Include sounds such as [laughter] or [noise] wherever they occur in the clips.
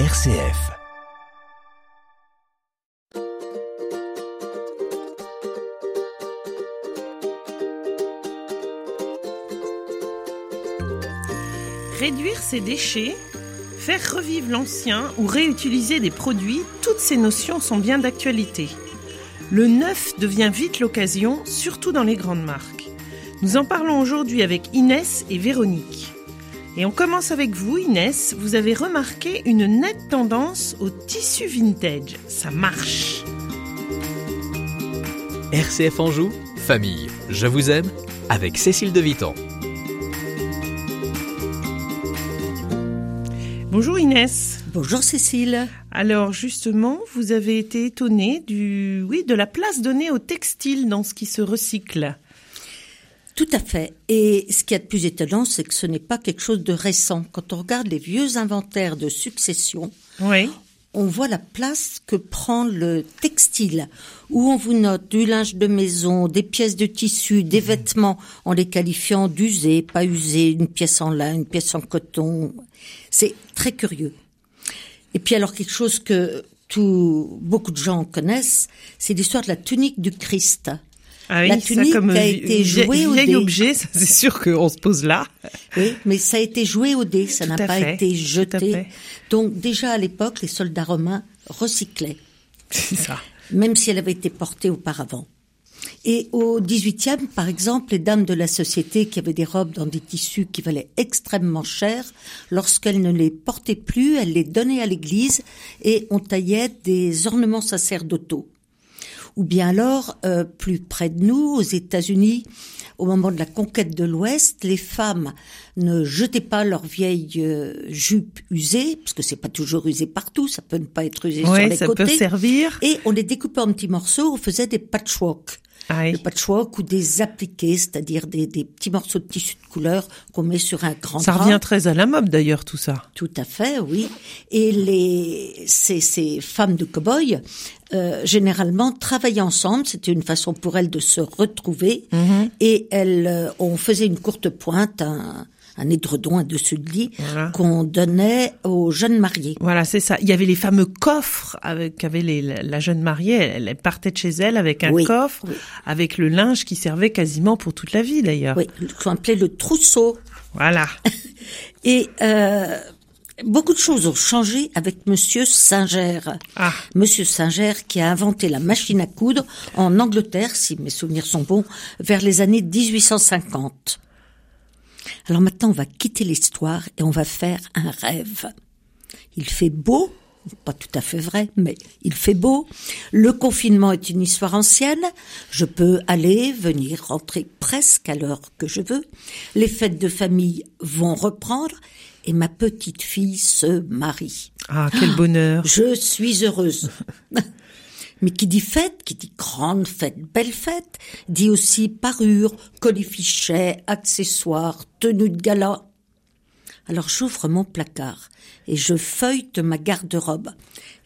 RCF. Réduire ses déchets, faire revivre l'ancien ou réutiliser des produits, toutes ces notions sont bien d'actualité. Le neuf devient vite l'occasion, surtout dans les grandes marques. Nous en parlons aujourd'hui avec Inès et Véronique. Et on commence avec vous, Inès. Vous avez remarqué une nette tendance au tissu vintage. Ça marche. RCF Anjou, famille, je vous aime, avec Cécile de Vitan. Bonjour Inès. Bonjour Cécile. Alors justement, vous avez été étonnée du, oui, de la place donnée au textile dans ce qui se recycle. Tout à fait. Et ce qui est de plus étonnant, c'est que ce n'est pas quelque chose de récent. Quand on regarde les vieux inventaires de succession, Oui. on voit la place que prend le textile, où on vous note du linge de maison, des pièces de tissu, des vêtements, en les qualifiant d'usés, pas usés, une pièce en lin, une pièce en coton. C'est très curieux. Et puis alors quelque chose que tout, beaucoup de gens connaissent, c'est l'histoire de la tunique du Christ. Ah oui, La ça tunique comme a vi- été jouée au vieil dé. objet, ça c'est sûr qu'on se pose là. Oui, mais ça a été joué au dé, ça n'a pas fait, été jeté. Donc déjà à l'époque, les soldats romains recyclaient, C'est ça. même si elle avait été portée auparavant. Et au XVIIIe, par exemple, les dames de la société qui avaient des robes dans des tissus qui valaient extrêmement cher, lorsqu'elles ne les portaient plus, elles les donnaient à l'église et on taillait des ornements sacerdotaux. Ou bien alors, euh, plus près de nous, aux États-Unis, au moment de la conquête de l'Ouest, les femmes ne jetaient pas leurs vieilles euh, jupes usées, parce que c'est pas toujours usé partout, ça peut ne pas être usé sur les ça côtés. peut servir. Et on les découpait en petits morceaux, on faisait des patchwork. Ah oui. Le patchwork ou des appliqués, c'est-à-dire des, des petits morceaux de tissu de couleur qu'on met sur un grand Ça drap. revient très à la mode d'ailleurs tout ça. Tout à fait, oui. Et les ces, ces femmes de cow-boy, euh, généralement travaillaient ensemble. C'était une façon pour elles de se retrouver. Mhm. Et elles, euh, on faisait une courte pointe, un, un édredon, un dessus de lit, Voilà. qu'on donnait aux jeunes mariés. Voilà, c'est ça. Il y avait les fameux coffres avec qu'avait la la jeune mariée. Elle, elle partait de chez elle avec un Oui, coffre, oui. avec le linge qui servait quasiment pour toute la vie d'ailleurs. Oui, qu'on appelait le trousseau. Voilà. [laughs] Et euh, beaucoup de choses ont changé avec Monsieur Singer. Ah. Monsieur Singer qui a inventé la machine à coudre en Angleterre, si mes souvenirs sont bons, vers les années 1850. Alors maintenant, on va quitter l'histoire et on va faire un rêve. Il fait beau, pas tout à fait vrai, mais il fait beau. Le confinement est une histoire ancienne. Je peux aller, venir, rentrer presque à l'heure que je veux. Les fêtes de famille vont reprendre et ma petite fille se marie. Ah, quel bonheur. Je suis heureuse. [laughs] Mais qui dit fête, qui dit grande fête, belle fête, dit aussi parure, colifichet, accessoires, tenue de gala. Alors j'ouvre mon placard et je feuillete ma garde-robe.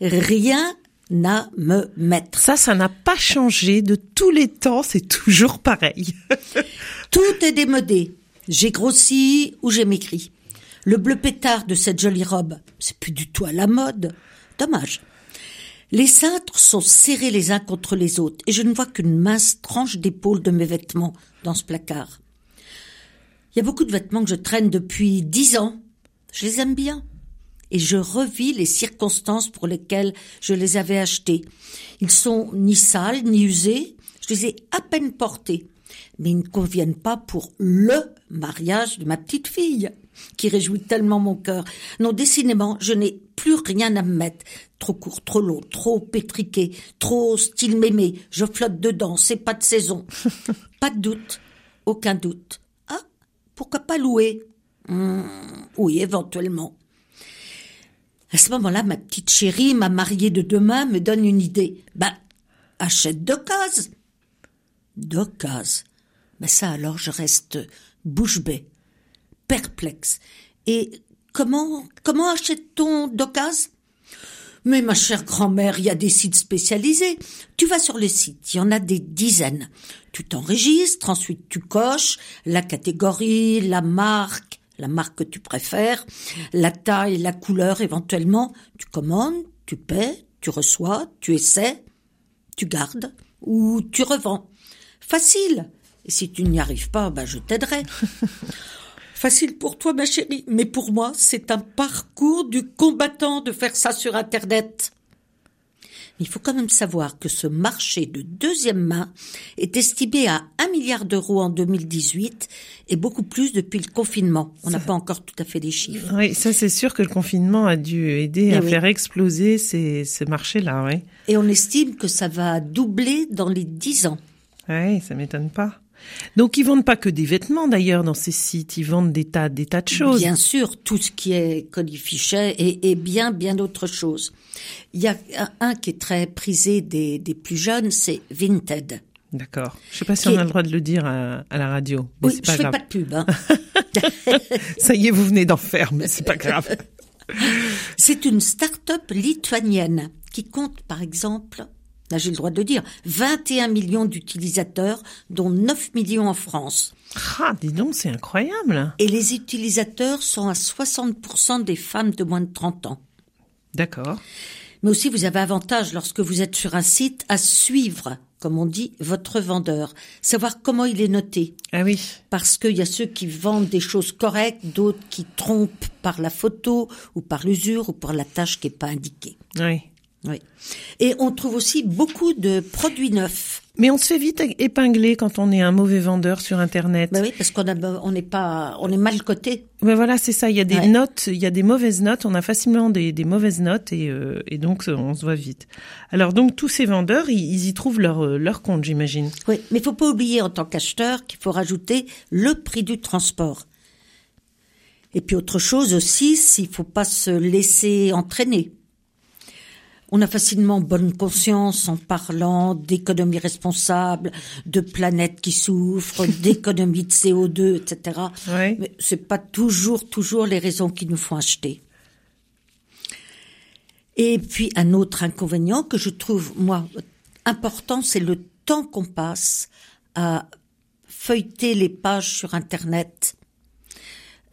Rien à me mettre. Ça, ça n'a pas changé de tous les temps. C'est toujours pareil. [laughs] Tout est démodé. J'ai grossi ou j'ai maigri. Le bleu pétard de cette jolie robe, c'est plus du tout à la mode. Dommage. Les cintres sont serrés les uns contre les autres et je ne vois qu'une mince tranche d'épaule de mes vêtements dans ce placard. Il y a beaucoup de vêtements que je traîne depuis dix ans. Je les aime bien. Et je revis les circonstances pour lesquelles je les avais achetés. Ils sont ni sales, ni usés. Je les ai à peine portés. Mais ils ne conviennent pas pour LE mariage de ma petite fille, qui réjouit tellement mon cœur. Non, décidément, je n'ai plus rien à me mettre. Trop court, trop long, trop pétriqué, trop style mémé. Je flotte dedans, c'est pas de saison. [laughs] pas de doute, aucun doute. Ah, pourquoi pas louer? Hmm, Oui, éventuellement. À ce moment-là, ma petite chérie, ma mariée de demain, me donne une idée. Ben, achète d'occasion. D'occasion. Ben ça alors, je reste bouche bée, perplexe. Et comment, comment achète-t-on d'occasion? Mais ma chère grand-mère, il y a des sites spécialisés. Tu vas sur le site, il y en a des dizaines. Tu t'enregistres, ensuite tu coches la catégorie, la marque, la marque que tu préfères, la taille, la couleur éventuellement. Tu commandes, tu paies, tu reçois, tu essaies, tu gardes ou tu revends. Facile. Et si tu n'y arrives pas, ben je t'aiderai. [laughs] Facile pour toi, ma chérie, mais pour moi, c'est un parcours du combattant de faire ça sur Internet. Il faut quand même savoir que ce marché de deuxième main est estimé à 1 milliard d'euros en 2018 et beaucoup plus depuis le confinement. On n'a pas encore tout à fait les chiffres. Oui, ça c'est sûr que le confinement a dû aider eh à faire exploser ces, ce marché-là. Oui. Et on estime que ça va doubler dans les 10 ans. Oui, ça m'étonne pas. Donc ils vendent pas que des vêtements d'ailleurs dans ces sites, ils vendent des tas, des tas de choses. Bien sûr, tout ce qui est codifichet et, et bien, bien d'autres choses. Il y a un qui est très prisé des, des plus jeunes, c'est Vinted. D'accord. Je sais pas si on a le droit de le dire à, la radio. Mais oui, pas je fais pas de pub. Hein. [laughs] Ça y est, vous venez d'en faire, mais c'est pas [laughs] grave. c'est une start-up lituanienne qui compte, par exemple, là j'ai le droit de le dire, 21 millions d'utilisateurs, dont 9 millions en France. Ah, dis donc, c'est incroyable. Et les utilisateurs sont à 60% des femmes de moins de 30 ans. D'accord. Mais aussi, vous avez avantage lorsque vous êtes sur un site à suivre, comme on dit, votre vendeur, savoir comment il est noté. Ah oui. Parce qu'il y a ceux qui vendent des choses correctes, d'autres qui trompent par la photo ou par l'usure ou par la tâche qui n'est pas indiquée. Oui. Oui. Et on trouve aussi beaucoup de produits neufs. Mais on se fait vite épingler quand on est un mauvais vendeur sur Internet. Ben oui, parce qu'on on n'est pas, on est mal coté. Ben voilà, c'est ça. Il y a des notes, il y a des mauvaises notes. On a facilement des, des mauvaises notes et, euh, et donc on se voit vite. Alors donc tous ces vendeurs, ils, y trouvent leur euh, leur compte, j'imagine. Oui, mais il faut pas oublier en tant qu'acheteur qu'il faut rajouter le prix du transport. Et puis autre chose aussi, s'il faut pas se laisser entraîner. On a facilement bonne conscience en parlant d'économie responsable, de planète qui souffre, [laughs] d'économie de CO2, etc. Oui. Mais c'est pas toujours, toujours les raisons qui nous font acheter. Et puis un autre inconvénient que je trouve moi important, c'est le temps qu'on passe à feuilleter les pages sur Internet.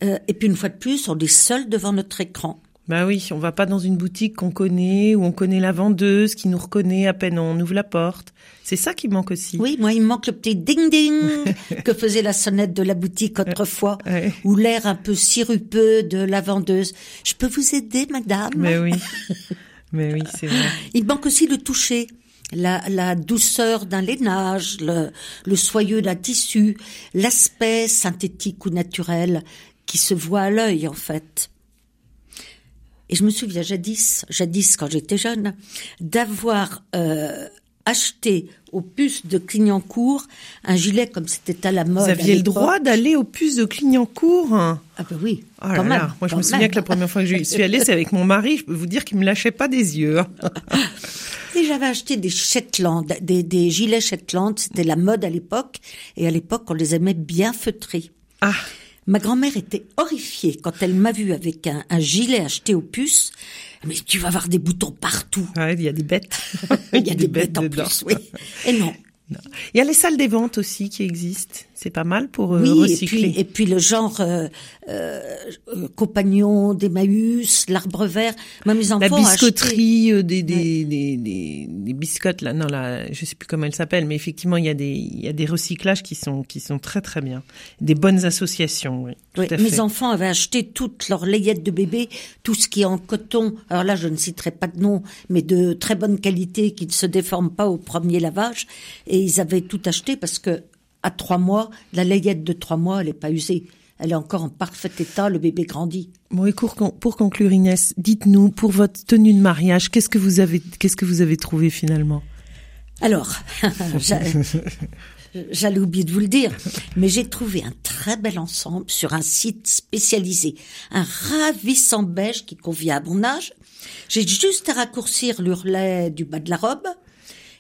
Euh, et puis une fois de plus, on est seul devant notre écran. Bah oui, on va pas dans une boutique qu'on connaît, où on connaît la vendeuse, qui nous reconnaît à peine on ouvre la porte. C'est ça qui manque aussi. Oui, moi il me manque le petit ding ding [laughs] que faisait la sonnette de la boutique autrefois, ou l'air un peu sirupeux de la vendeuse. Je peux vous aider, madame? Mais oui, mais oui, c'est vrai. Il manque aussi le toucher. La, la douceur d'un lainage, le, le soyeux d'un tissu, l'aspect synthétique ou naturel qui se voit à l'œil en fait. Et je me souviens jadis, jadis quand j'étais jeune, d'avoir euh, acheté aux puces de Clignancourt un gilet comme c'était à la mode. Vous aviez le droit d'aller aux puces de Clignancourt? Ah ben oui, oh quand même, Moi je me souviens que la première fois que je suis allée, c'est avec mon mari. Je peux vous dire qu'il me lâchait pas des yeux. [laughs] Et j'avais acheté des Shetland, des, des gilets Shetland. C'était la mode à l'époque. Et à l'époque, on les aimait bien feutrés. Ah. Ma grand-mère était horrifiée quand elle m'a vu avec un, gilet acheté aux puces. Mais tu vas avoir des boutons partout. Ouais, il y a des bêtes. [laughs] il y a des, bêtes, en plus, oui. Et non. Il y a les salles des ventes aussi qui existent. C'est pas mal pour euh, oui, recycler. Et puis, et puis le genre euh, euh, compagnon d'Emmaüs, l'arbre vert. Moi, mes enfants La biscuiterie, euh, des, des, des, des, des, biscottes là. Non, là, je sais plus comment elle s'appelle, mais effectivement, il y a des il y a des recyclages qui sont qui sont très très bien. Des bonnes associations. Oui. oui mes enfants avaient acheté toutes leurs layettes de bébé, tout ce qui est en coton. Alors là, je ne citerai pas de nom, mais de très bonne qualité, qui ne se déforment pas au premier lavage. Et ils avaient tout acheté parce que à trois mois, la layette de trois mois, elle n'est pas usée. Elle est encore en parfait état, le bébé grandit. Bon, et pour, conclure, Inès, dites-nous, pour votre tenue de mariage, qu'est-ce que vous avez, qu'est-ce que vous avez trouvé finalement? Alors, [laughs] j'allais oublier de vous le dire, mais j'ai trouvé un très bel ensemble sur un site spécialisé, un ravissant beige qui convient à mon âge. J'ai juste à raccourcir l'urlet du bas de la robe,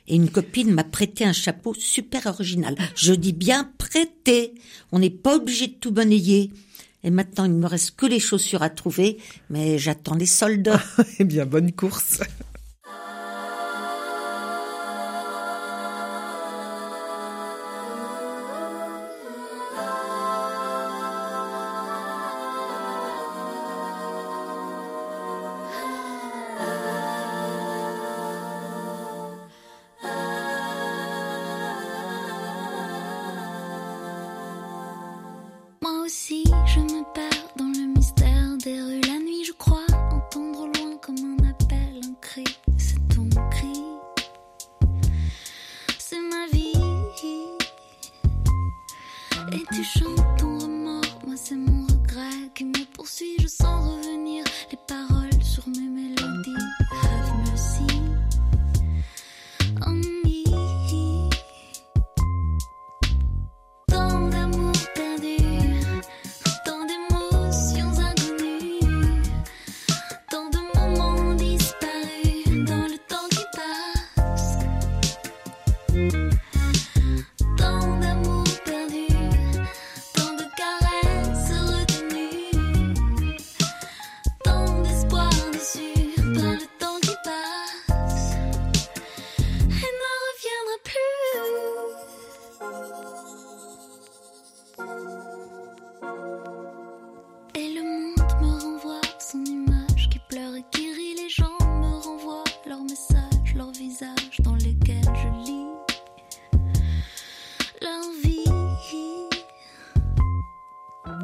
et une copine m'a prêté un chapeau super original. Je dis bien prêté. On n'est pas obligé de tout monnayer. Et maintenant, il ne me reste que les chaussures à trouver, mais j'attends les soldes. [laughs] eh bien, bonne course. Aussi,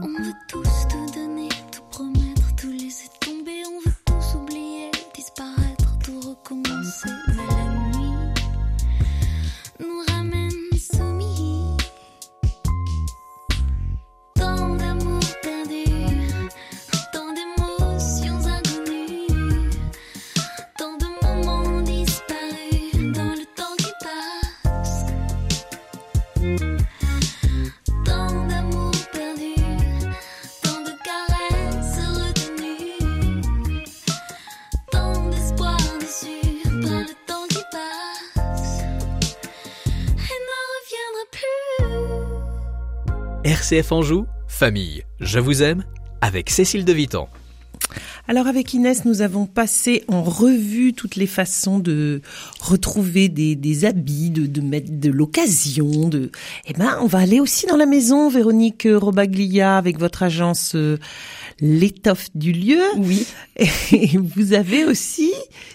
On veut tous tout RCF Anjou, famille, je vous aime, avec Cécile de Vitan. Alors avec Inès, nous avons passé en revue toutes les façons de retrouver des, habits, de, de mettre de l'occasion. De, eh ben, on va aller aussi dans la maison, Véronique Robaglia, avec votre agence euh, l'étoffe du lieu. Oui. Et [laughs] vous avez aussi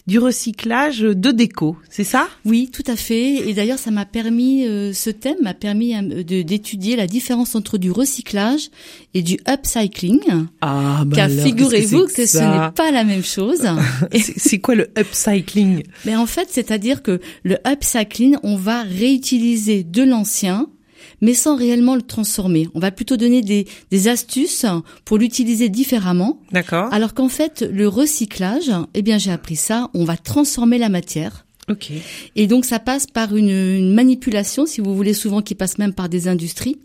du recyclage de déco, c'est ça? Oui, tout à fait. Et d'ailleurs, ça m'a permis, euh, ce thème m'a permis euh, d'étudier la différence entre du recyclage et du upcycling. Ah, car figurez-vous que, ce n'est pas la même chose. [laughs] C'est c'est quoi le upcycling? Mais en fait, c'est-à-dire que le upcycling, on va réutiliser de l'ancien, mais sans réellement le transformer. On va plutôt donner des, des astuces pour l'utiliser différemment. D'accord. Alors qu'en fait, le recyclage, eh bien, j'ai appris ça, on va transformer la matière. Ok. Et donc ça passe par une, une manipulation, si vous voulez, souvent qui passe même par des industries.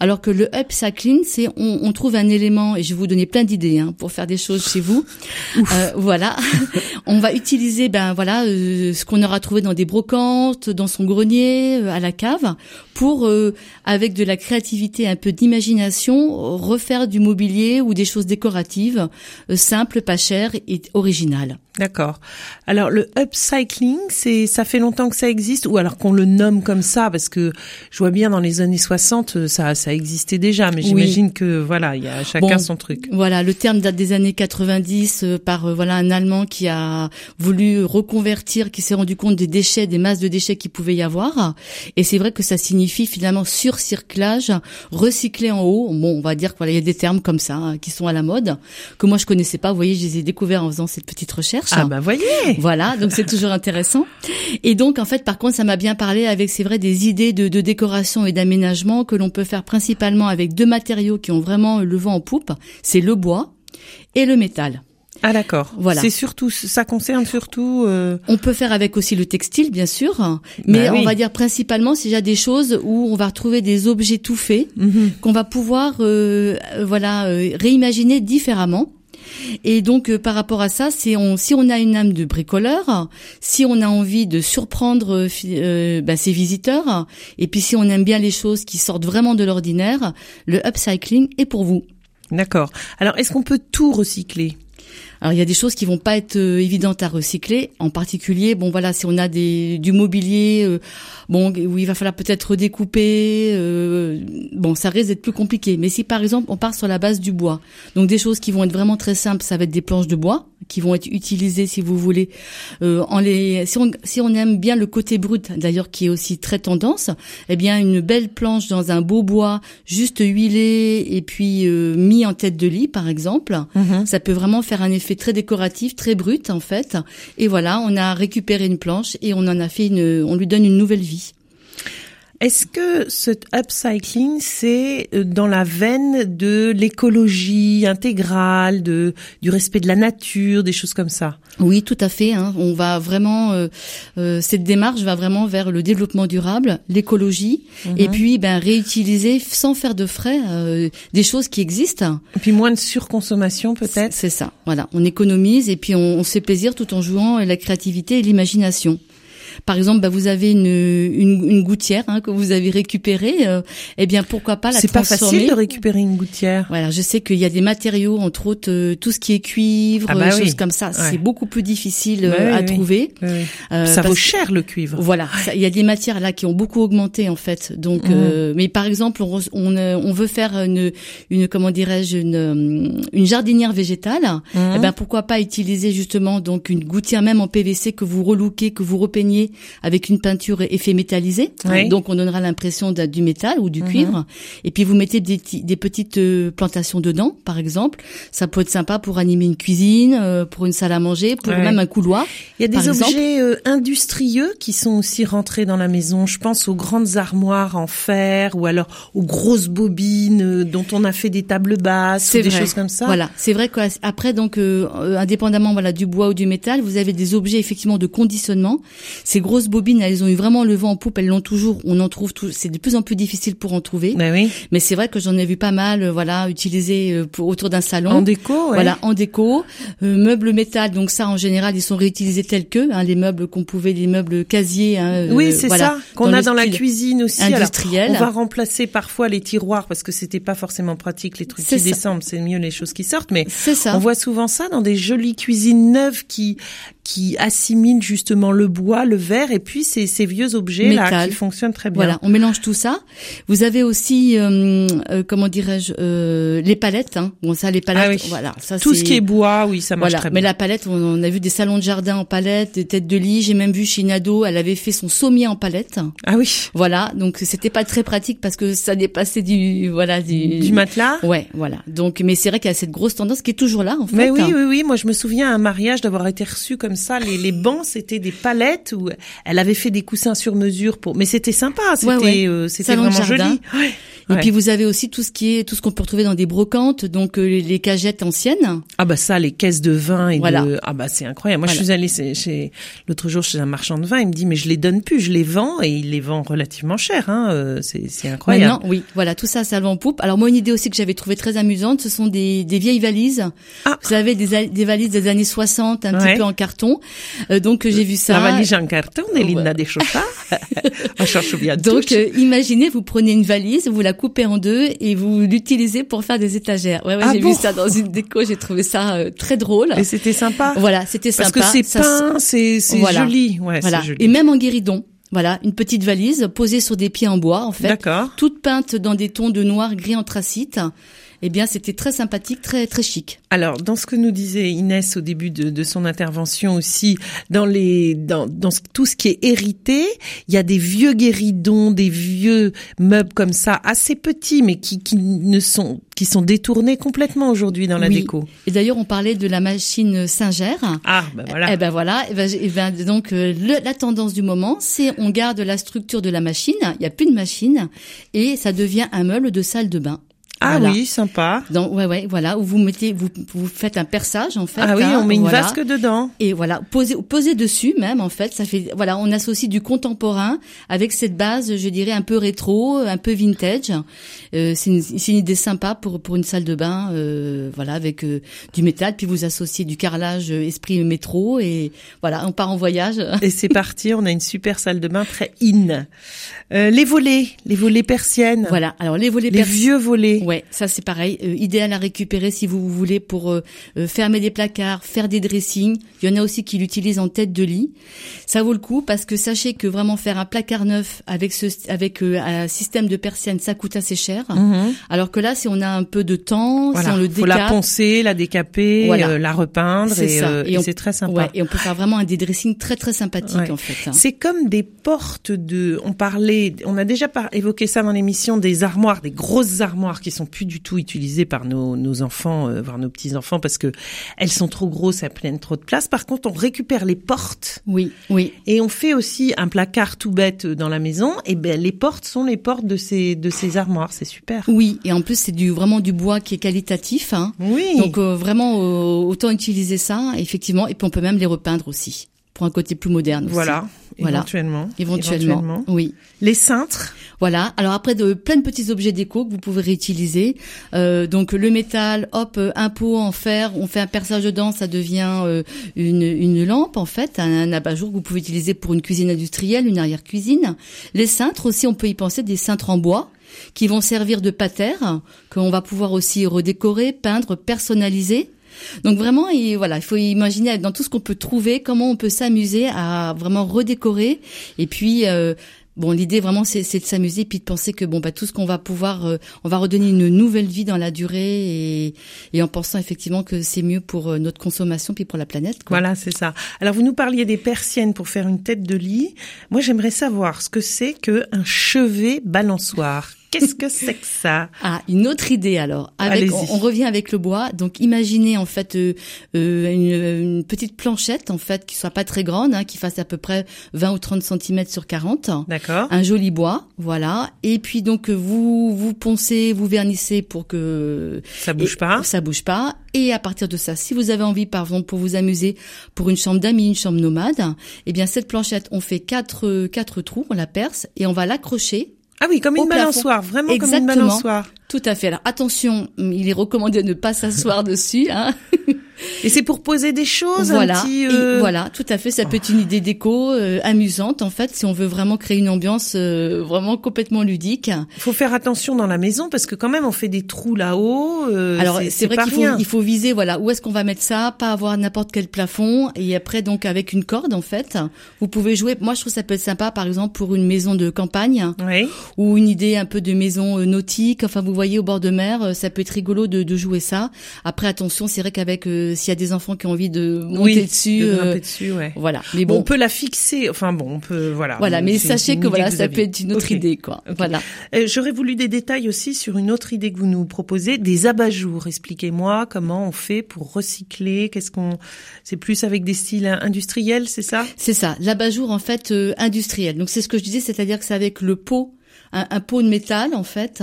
Alors que le upcycling, c'est on, on trouve un élément, et je vais vous donner plein d'idées hein, pour faire des choses chez vous. [laughs] Euh, voilà, [laughs] on va utiliser ben voilà euh, ce qu'on aura trouvé dans des brocantes, dans son grenier, euh, à la cave, pour euh, avec de la créativité, un peu d'imagination, refaire du mobilier ou des choses décoratives euh, simples, pas chères et originales. D'accord. Alors le upcycling, c'est ça fait longtemps que ça existe ou alors qu'on le nomme comme ça parce que je vois bien dans les années 60 euh, ça ça existait déjà mais Oui. j'imagine que voilà, il y a chacun Bon, son truc. Voilà, le terme date des années 90 euh, par euh, voilà un Allemand qui a voulu reconvertir, qui s'est rendu compte des déchets, des masses de déchets qu'il pouvait y avoir. Et c'est vrai que ça signifie finalement surcyclage, recycler en haut. Bon, on va dire qu'il y a des termes comme ça hein, qui sont à la mode que moi je connaissais pas. Vous voyez, je les ai découverts en faisant cette petite recherche. Ah bah voyez. Voilà, donc c'est toujours intéressant. Et donc en fait, par contre, ça m'a bien parlé avec, c'est vrai, des idées de, de décoration et d'aménagement que l'on peut faire principalement avec deux matériaux qui ont vraiment le vent en poupe. C'est le bois et le métal. Ah d'accord. Voilà. C'est surtout ça concerne surtout euh, On peut faire avec aussi le textile, bien sûr, mais Bah oui. on va dire principalement s'il y a des choses où on va retrouver des objets tout faits mhm. qu'on va pouvoir, euh, euh, voilà, euh, réimaginer différemment. Et donc euh, par rapport à ça, on, si on a une âme de bricoleur, si on a envie de surprendre euh, euh, bah, ses visiteurs, et puis si on aime bien les choses qui sortent vraiment de l'ordinaire, le upcycling est pour vous. D'accord. Alors est-ce qu'on peut tout recycler? Alors il y a des choses qui vont pas être euh, évidentes à recycler, en particulier bon voilà si on a des du mobilier euh, bon où il va falloir peut-être redécouper euh, bon ça risque d'être plus compliqué mais si par exemple on part sur la base du bois donc des choses qui vont être vraiment très simples ça va être des planches de bois qui vont être utilisés, si vous voulez, euh, en les. Si on, si on aime bien le côté brut, d'ailleurs, qui est aussi très tendance, eh bien, une belle planche dans un beau bois, juste huilé et puis euh, mis en tête de lit, par exemple, Mhm. ça peut vraiment faire un effet très décoratif, très brut, en fait. Et voilà, on a récupéré une planche et on en a fait une, on lui donne une nouvelle vie. Est-ce que ce upcycling, c'est euh, dans la veine de l'écologie intégrale, de du respect de la nature, des choses comme ça? Oui, tout à fait. hein. On va vraiment euh, euh, cette démarche va vraiment vers le développement durable, l'écologie, et puis ben réutiliser sans faire de frais euh, des choses qui existent. Et puis moins de surconsommation peut-être? C'est ça. Voilà, on économise et puis on, on se fait plaisir tout en jouant la créativité et l'imagination. Par exemple, bah, vous avez une, une, une gouttière hein, que vous avez récupérée. euh, eh bien, pourquoi pas la C'est pas transformer facile de récupérer une gouttière. Voilà, je sais qu'il y a des matériaux, entre autres euh, tout ce qui est cuivre, Ah bah euh, oui. choses comme ça. Ouais. C'est beaucoup plus difficile euh, Ouais, oui, à oui. trouver. Oui. Euh, ça vaut cher le cuivre. Voilà, il y a des matières là qui ont beaucoup augmenté en fait. Donc, euh, mais par exemple, on, on, euh, on veut faire une, une comment dirais-je, une, euh, une jardinière végétale. Mhm. Eh ben pourquoi pas utiliser justement donc une gouttière même en PVC que vous relookez, que vous repeignez avec une peinture effet métallisé. Oui. Donc on donnera l'impression du métal ou du Mhm. cuivre. Et puis vous mettez des, des petites euh, plantations dedans, par exemple. Ça peut être sympa pour animer une cuisine, euh, pour une salle à manger, pour Ouais. même un couloir. Il y a des objets euh, industrieux qui sont aussi rentrés dans la maison. Je pense aux grandes armoires en fer ou alors aux grosses bobines euh, dont on a fait des tables basses ou des vrai. choses comme ça. Voilà, c'est vrai qu'après donc euh, indépendamment voilà du bois ou du métal, vous avez des objets effectivement de conditionnement. Ces grosses bobines, elles ont eu vraiment le vent en poupe, elles l'ont toujours. On en trouve tout. C'est de plus en plus difficile pour en trouver. Ben oui. Mais c'est vrai que j'en ai vu pas mal, euh, voilà, utilisés euh, pour, autour d'un salon. En déco, ouais. Voilà, en déco, Euh, meubles métal. Donc ça, en général, ils sont réutilisés tels que hein, les meubles qu'on pouvait, les meubles casiers. Hein, euh, Oui, c'est voilà, ça qu'on a dans la cuisine aussi. Alors, industriel. on va remplacer parfois les tiroirs parce que c'était pas forcément pratique les trucs qui descendent, c'est mieux les choses qui sortent. Mais C'est ça. on voit souvent ça dans des jolies cuisines neuves qui qui assimilent justement le bois, le verre et puis ces, ces vieux objets là Métal. qui fonctionnent très bien. Voilà, on mélange tout ça. Vous avez aussi, euh, euh, comment dirais-je, euh, les palettes. Hein. Bon, ça, les palettes, Ah oui. voilà, ça Tout ce qui est bois, oui, ça marche Voilà, très mais bien. la palette, on, on a vu des salons de jardin en palette, des têtes de lit. J'ai même vu chez Nado, elle avait fait son sommier en palette. Ah oui, Voilà, donc c'était pas très pratique parce que ça dépassait du, voilà, du, du matelas. Ouais, voilà. Donc, mais c'est vrai qu'il y a cette grosse tendance qui est toujours là, en fait. Mais oui, oui, oui. Moi, je me souviens à un mariage d'avoir été reçu comme ça. Les, les bancs, c'était des palettes où elle avait fait des coussins sur mesure pour. Mais c'était sympa. C'était, Ouais, ouais. euh, c'était vraiment joli. Ouais. Et Ouais. puis vous avez aussi tout ce qui est, tout ce qu'on peut retrouver dans des brocantes, donc euh, les, cagettes anciennes. Ah bah ça, les caisses de vin et Voilà. de ah bah c'est incroyable. Moi, je suis allée chez, chez- l'autre jour chez un marchand de vin. Il me dit mais je les donne plus, je les vends et il les vend relativement cher. Hein. euh, C'est c'est incroyable. Maintenant, oui, voilà, tout ça, ça le en poupe. Alors moi, une idée aussi que j'avais trouvé très amusante, ce sont des, des vieilles valises. Ah. Vous savez, des, valises des années 60, un Ouais. petit peu en carton. Euh, donc j'ai vu ça. La valise en carton de Ouais. Linda Deschaussat. [laughs] On cherche bien Donc euh, imaginez, vous prenez une valise, vous la coupez en deux et vous l'utilisez pour faire des étagères. Ouais, ouais, Ah j'ai bon vu ça dans une déco, j'ai trouvé ça euh, très drôle. Et c'était sympa. Voilà, c'était Parce sympa. que c'est peint, c'est c'est Voilà. joli. Ouais, Voilà. joli. Et même en guéridon. Voilà, une petite valise posée sur des pieds en bois, en fait. D'accord. Toute peinte dans des tons de noir gris anthracite. Eh bien, c'était très sympathique, très, très chic. Alors, dans ce que nous disait Inès au début de, de son intervention aussi, dans les, dans, dans tout ce qui est hérité, il y a des vieux guéridons, des vieux meubles comme ça, assez petits, mais qui, qui ne sont, qui sont détournés complètement aujourd'hui dans la Oui. déco. Et d'ailleurs, on parlait de la machine Singer. Ah, ben voilà. Eh ben voilà. Eh ben, eh ben, donc euh, le- la tendance du moment, c'est on garde la structure de la machine. Il n'y a plus de machine et ça devient un meuble de salle de bain. Ah Voilà. oui, sympa. Donc ouais ouais voilà où vous mettez vous vous faites un perçage en fait. Ah oui, hein, on met une voilà. vasque dedans. Et voilà, poser, poser dessus même en fait, ça fait voilà, on associe du contemporain avec cette base, je dirais un peu rétro, un peu vintage. Euh, c'est une, c'est une idée sympa pour pour une salle de bain, euh, voilà, avec euh, du métal, puis vous associez du carrelage euh, esprit métro et voilà, on part en voyage. Et c'est [laughs] parti, on a une super salle de bain très in. Euh, les volets, les volets persiennes. Voilà. Alors les volets Les vieux volets. Ouais, Ouais, ça c'est pareil, euh, idéal à récupérer si vous voulez pour euh, euh, fermer des placards, faire des dressings. Il y en a aussi qui l'utilisent en tête de lit. Ça vaut le coup parce que sachez que vraiment faire un placard neuf avec ce avec euh, un système de persienne, ça coûte assez cher. Alors que là, si on a un peu de temps, Voilà. si on le Faut la décape, poncer, la décaper, Voilà. la repeindre et, c'est très sympa. Ouais, et on peut faire vraiment un des dressings très très sympathique Ouais. en fait. hein. C'est comme des portes de. On parlait, on a déjà par- évoqué ça dans l'émission des armoires, des grosses armoires qui sont plus du tout utilisées par nos, nos enfants, euh, voire nos petits enfants, parce que elles sont trop grosses, elles prennent trop de place. Par contre, on récupère les portes Oui, oui. et on fait aussi un placard tout bête dans la maison. Et ben les portes sont les portes de ces de ces armoires. C'est super. Oui, et en plus c'est du vraiment du bois qui est qualitatif. Hein. Oui. Donc euh, vraiment euh, autant utiliser ça effectivement et puis on peut même les repeindre aussi pour un côté plus moderne. aussi. voilà. Voilà. Éventuellement. Éventuellement. Oui. Les cintres. Voilà. Alors après de plein de petits objets déco que vous pouvez réutiliser. Euh, donc le métal, hop, euh, un pot en fer, on fait un perçage dedans, ça devient euh, une, une lampe en fait, un, un abat-jour que vous pouvez utiliser pour une cuisine industrielle, une arrière-cuisine. Les cintres aussi, on peut y penser des cintres en bois qui vont servir de patère, qu'on va pouvoir aussi redécorer, peindre, personnaliser. Donc vraiment, il, voilà, il faut imaginer dans tout ce qu'on peut trouver, comment on peut s'amuser à vraiment redécorer. Et puis, euh, bon, l'idée vraiment, c'est c'est de s'amuser, puis de penser que bon, bah tout ce qu'on va pouvoir, euh, on va redonner une nouvelle vie dans la durée, et, et en pensant effectivement que c'est mieux pour euh, notre consommation, puis pour la planète. Quoi. Voilà, c'est ça. Alors vous nous parliez des persiennes pour faire une tête de lit. Moi, j'aimerais savoir ce que c'est que un chevet balançoire. Qu'est-ce que c'est que ça? Ah, une autre idée alors. Avec, on, on revient avec le bois. Donc, imaginez en fait euh, euh, une, une petite planchette en fait qui soit pas très grande, hein, qui fasse à peu près 20 ou 30 cm sur 40. D'accord. Un joli bois, voilà. Et puis donc vous vous poncez, vous vernissez pour que Ça bouge et- pas. Ça bouge pas. Et à partir de ça, si vous avez envie, par exemple, pour vous amuser, pour une chambre d'amis, une chambre nomade, eh bien cette planchette, on fait quatre quatre trous, on la perce et on va l'accrocher Ah oui, comme une plafond. balançoire, vraiment comme une balançoire. Tout à fait. Alors attention, il est recommandé de ne pas s'asseoir [laughs] dessus. Hein. Et c'est pour poser des choses, Voilà, un petit. Et euh, voilà, tout à fait. Ça peut être une idée déco euh, amusante en fait, si on veut vraiment créer une ambiance euh, vraiment complètement ludique. Il faut faire attention dans la maison parce que quand même on fait des trous là-haut. euh, Alors c'est vrai qu'il faut, il faut viser voilà où est-ce qu'on va mettre ça, pas avoir n'importe quel plafond et après donc avec une corde en fait, vous pouvez jouer. Moi je trouve ça peut être sympa par exemple pour une maison de campagne Oui. ou une idée un peu de maison euh, nautique. Enfin vous voyez au bord de mer, euh, ça peut être rigolo de, de jouer ça. Après attention, c'est vrai qu'avec euh, s'il y a des enfants qui ont envie de monter oui, dessus, de euh, grimper dessus, ouais. voilà. Mais Bon, bon, on peut la fixer. Enfin bon, on peut voilà. voilà. Mais sachez que voilà, vous ça peut être une autre idée quoi. Voilà. Euh, J'aurais voulu des détails aussi sur une autre idée que vous nous proposez, des abat-jours. Expliquez-moi comment on fait pour recycler. Qu'est-ce qu'on, c'est plus avec des styles industriels, c'est ça? C'est ça, l'abat-jour en fait euh, industriel. Donc c'est ce que je disais, c'est-à-dire que c'est avec le pot, un, un pot de métal en fait,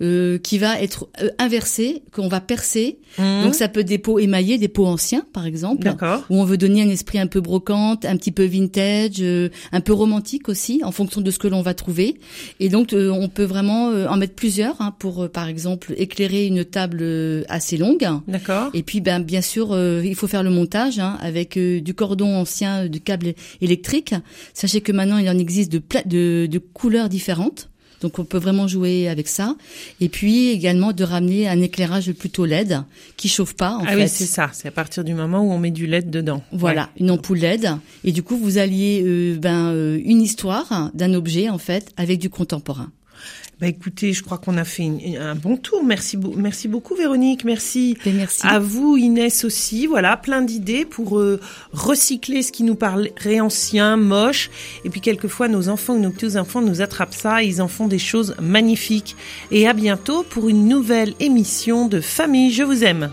euh, qui va être euh, inversé, qu'on va percer. Donc ça peut être des pots émaillés, des pots anciens par exemple, où on veut donner un esprit un peu brocante, un petit peu vintage, euh, un peu romantique aussi, en fonction de ce que l'on va trouver. Et donc euh, on peut vraiment euh, en mettre plusieurs hein, pour euh, par exemple éclairer une table euh, assez longue. D'accord. Et puis, ben, bien sûr, euh, il faut faire le montage hein, avec euh, du cordon ancien, du câble électrique. Sachez que maintenant, il en existe de, de, de couleurs différentes. Donc, on peut vraiment jouer avec ça. Et puis, également, de ramener un éclairage plutôt LED qui chauffe pas, en ah fait. oui, c'est ça. C'est à partir du moment où on met du LED dedans. Voilà, une ampoule LED. Et du coup, vous alliez euh, ben, euh, une histoire d'un objet, en fait, avec du contemporain. Bah écoutez, je crois qu'on a fait une- un bon tour. Merci, merci beaucoup Véronique. Merci. Et merci. À vous Inès aussi, voilà, plein d'idées pour euh, recycler ce qui nous paraît ancien, moche. Et puis quelquefois nos enfants ou nos petits-enfants nous attrapent ça et ils en font des choses magnifiques. Et à bientôt pour une nouvelle émission de Famille, je vous aime.